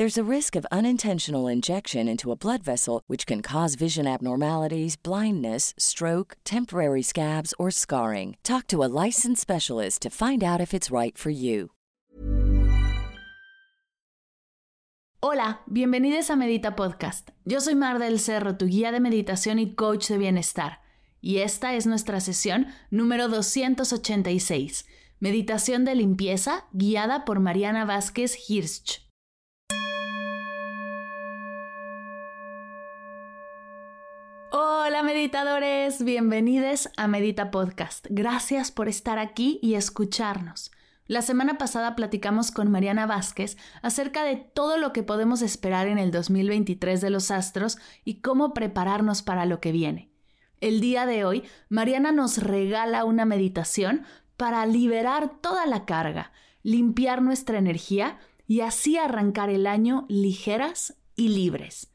There's a risk of unintentional injection into a blood vessel, which can cause vision abnormalities, blindness, stroke, temporary scabs, or scarring. Talk to a licensed specialist to find out if it's right for you. Hola, bienvenidos a Medita Podcast. Yo soy Mar del Cerro, tu guía de meditación y coach de bienestar. Y esta es nuestra sesión número 286, Meditación de limpieza, guiada por Mariana Vázquez Hirsch. Hola meditadores, bienvenidos a Medita Podcast. Gracias por estar aquí y escucharnos. La semana pasada platicamos con Mariana Vázquez acerca de todo lo que podemos esperar en el 2023 de los astros y cómo prepararnos para lo que viene. El día de hoy, Mariana nos regala una meditación para liberar toda la carga, limpiar nuestra energía y así arrancar el año ligeras y libres.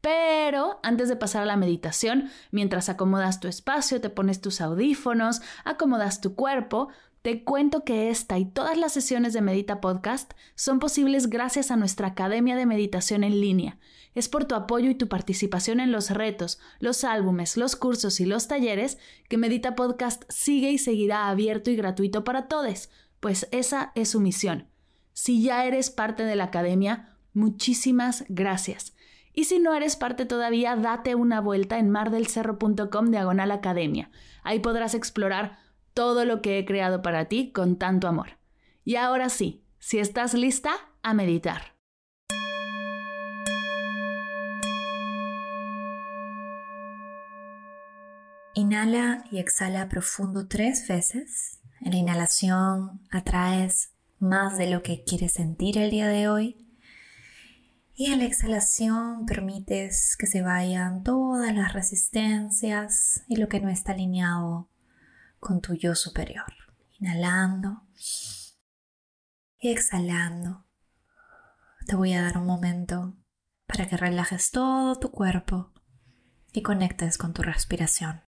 Pero antes de pasar a la meditación, mientras acomodas tu espacio, te pones tus audífonos, acomodas tu cuerpo, te cuento que esta y todas las sesiones de Medita Podcast son posibles gracias a nuestra Academia de Meditación en línea. Es por tu apoyo y tu participación en los retos, los álbumes, los cursos y los talleres que Medita Podcast sigue y seguirá abierto y gratuito para todos, pues esa es su misión. Si ya eres parte de la Academia, muchísimas gracias. Y si no eres parte todavía, date una vuelta en mardelcerro.com diagonal academia. Ahí podrás explorar todo lo que he creado para ti con tanto amor. Y ahora sí, si estás lista, a meditar. Inhala y exhala profundo tres veces. En la inhalación atraes más de lo que quieres sentir el día de hoy y en la exhalación permites que se vayan todas las resistencias y lo que no está alineado con tu yo superior. Inhalando y exhalando. Te voy a dar un momento para que relajes todo tu cuerpo y conectes con tu respiración.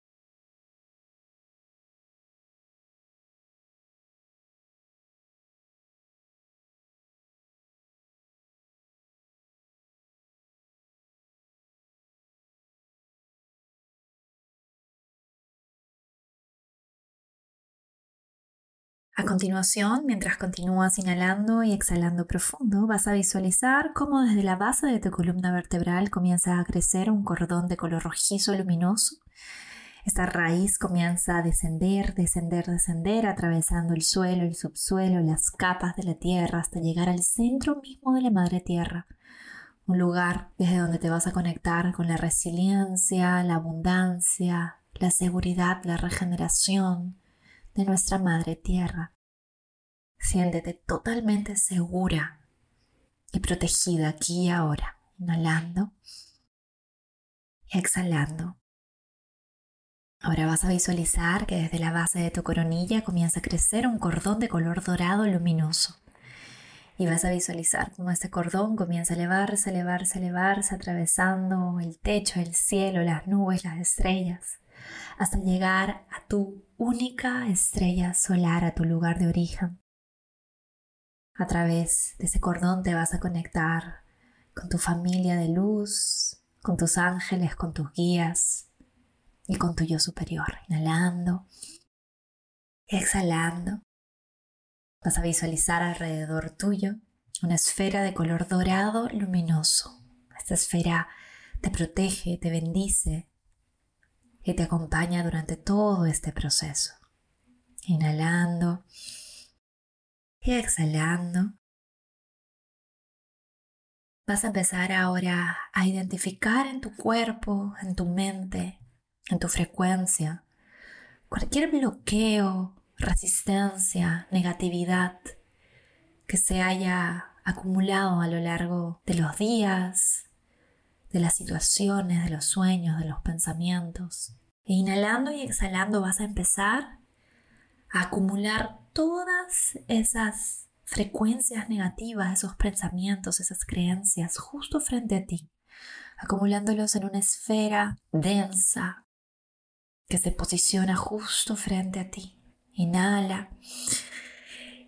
A continuación, mientras continúas inhalando y exhalando profundo, vas a visualizar cómo desde la base de tu columna vertebral comienza a crecer un cordón de color rojizo luminoso. Esta raíz comienza a descender, descender, descender, atravesando el suelo, el subsuelo, las capas de la tierra hasta llegar al centro mismo de la madre tierra. Un lugar desde donde te vas a conectar con la resiliencia, la abundancia, la seguridad, la regeneración, de nuestra Madre Tierra. Siéntete totalmente segura y protegida aquí y ahora, inhalando y exhalando. Ahora vas a visualizar que desde la base de tu coronilla comienza a crecer un cordón de color dorado luminoso. Y vas a visualizar cómo este cordón comienza a elevarse, elevarse, elevarse, atravesando el techo, el cielo, las nubes, las estrellas hasta llegar a tu única estrella solar, a tu lugar de origen. A través de ese cordón te vas a conectar con tu familia de luz, con tus ángeles, con tus guías y con tu yo superior. Inhalando exhalando. Vas a visualizar alrededor tuyo una esfera de color dorado luminoso. Esta esfera te protege, te bendice, y te acompaña durante todo este proceso. Inhalando Y exhalando. Vas a empezar ahora a identificar en tu cuerpo, en tu mente, en tu frecuencia, cualquier bloqueo, resistencia, negatividad que se haya acumulado a lo largo de los días, de las situaciones, de los sueños, de los pensamientos. E inhalando y exhalando vas a empezar a acumular todas esas frecuencias negativas, esos pensamientos, esas creencias justo frente a ti, acumulándolos en una esfera densa, que se posiciona justo frente a ti. Inhala.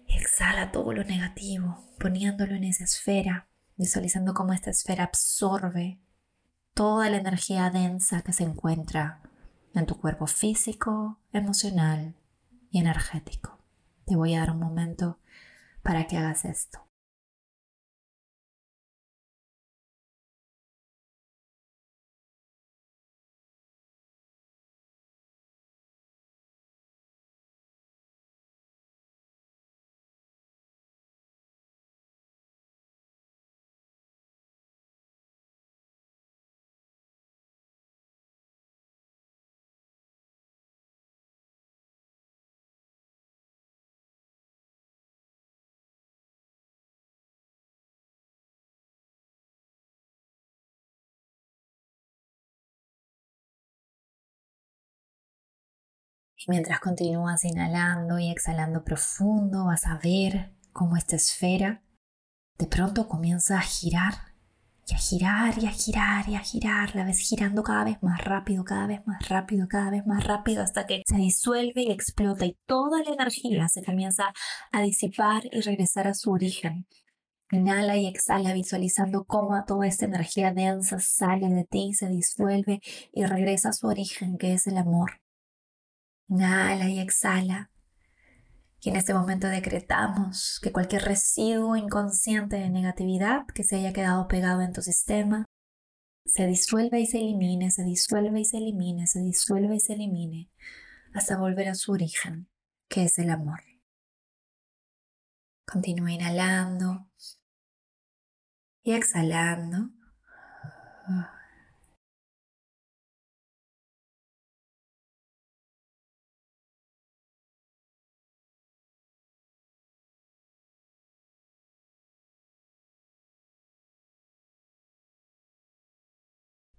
Exhala todo lo negativo, poniéndolo en esa esfera, visualizando cómo esta esfera absorbe toda la energía densa que se encuentra en tu cuerpo físico, emocional y energético. Te voy a dar un momento para que hagas esto. Mientras continúas inhalando y exhalando profundo, vas a ver cómo esta esfera de pronto comienza a girar y a girar y a girar y a girar. La ves girando cada vez más rápido, cada vez más rápido, cada vez más rápido hasta que se disuelve y explota y toda la energía se comienza a disipar y regresar a su origen. Inhala y exhala visualizando cómo toda esta energía densa sale de ti, se disuelve y regresa a su origen que es el amor. Inhala y exhala. Y en este momento decretamos que cualquier residuo inconsciente de negatividad que se haya quedado pegado en tu sistema se disuelve y se elimine, se disuelve y se elimine, se disuelve y se elimine hasta volver a su origen, que es el amor. Continúa inhalando y exhalando.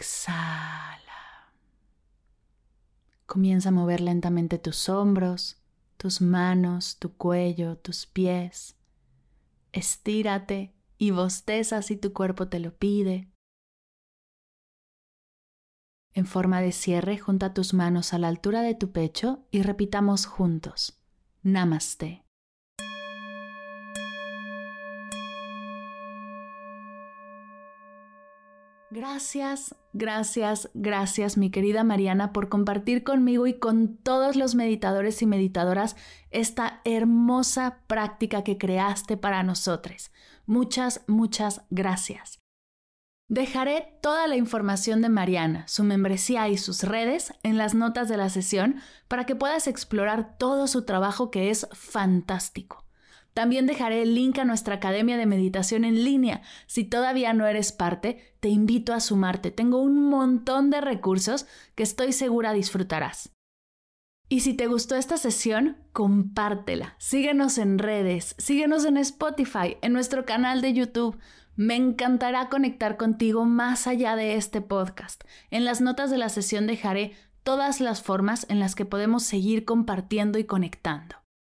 Exhala. Comienza a mover lentamente tus hombros, tus manos, tu cuello, tus pies. Estírate y bosteza si tu cuerpo te lo pide. En forma de cierre, junta tus manos a la altura de tu pecho y repitamos juntos. Namaste. Gracias, gracias, gracias mi querida Mariana por compartir conmigo y con todos los meditadores y meditadoras esta hermosa práctica que creaste para nosotros. Muchas, muchas gracias. Dejaré toda la información de Mariana, su membresía y sus redes en las notas de la sesión para que puedas explorar todo su trabajo que es fantástico. También dejaré el link a nuestra Academia de Meditación en línea. Si todavía no eres parte, te invito a sumarte. Tengo un montón de recursos que estoy segura disfrutarás. Y si te gustó esta sesión, compártela. Síguenos en redes, síguenos en Spotify, en nuestro canal de YouTube. Me encantará conectar contigo más allá de este podcast. En las notas de la sesión dejaré todas las formas en las que podemos seguir compartiendo y conectando.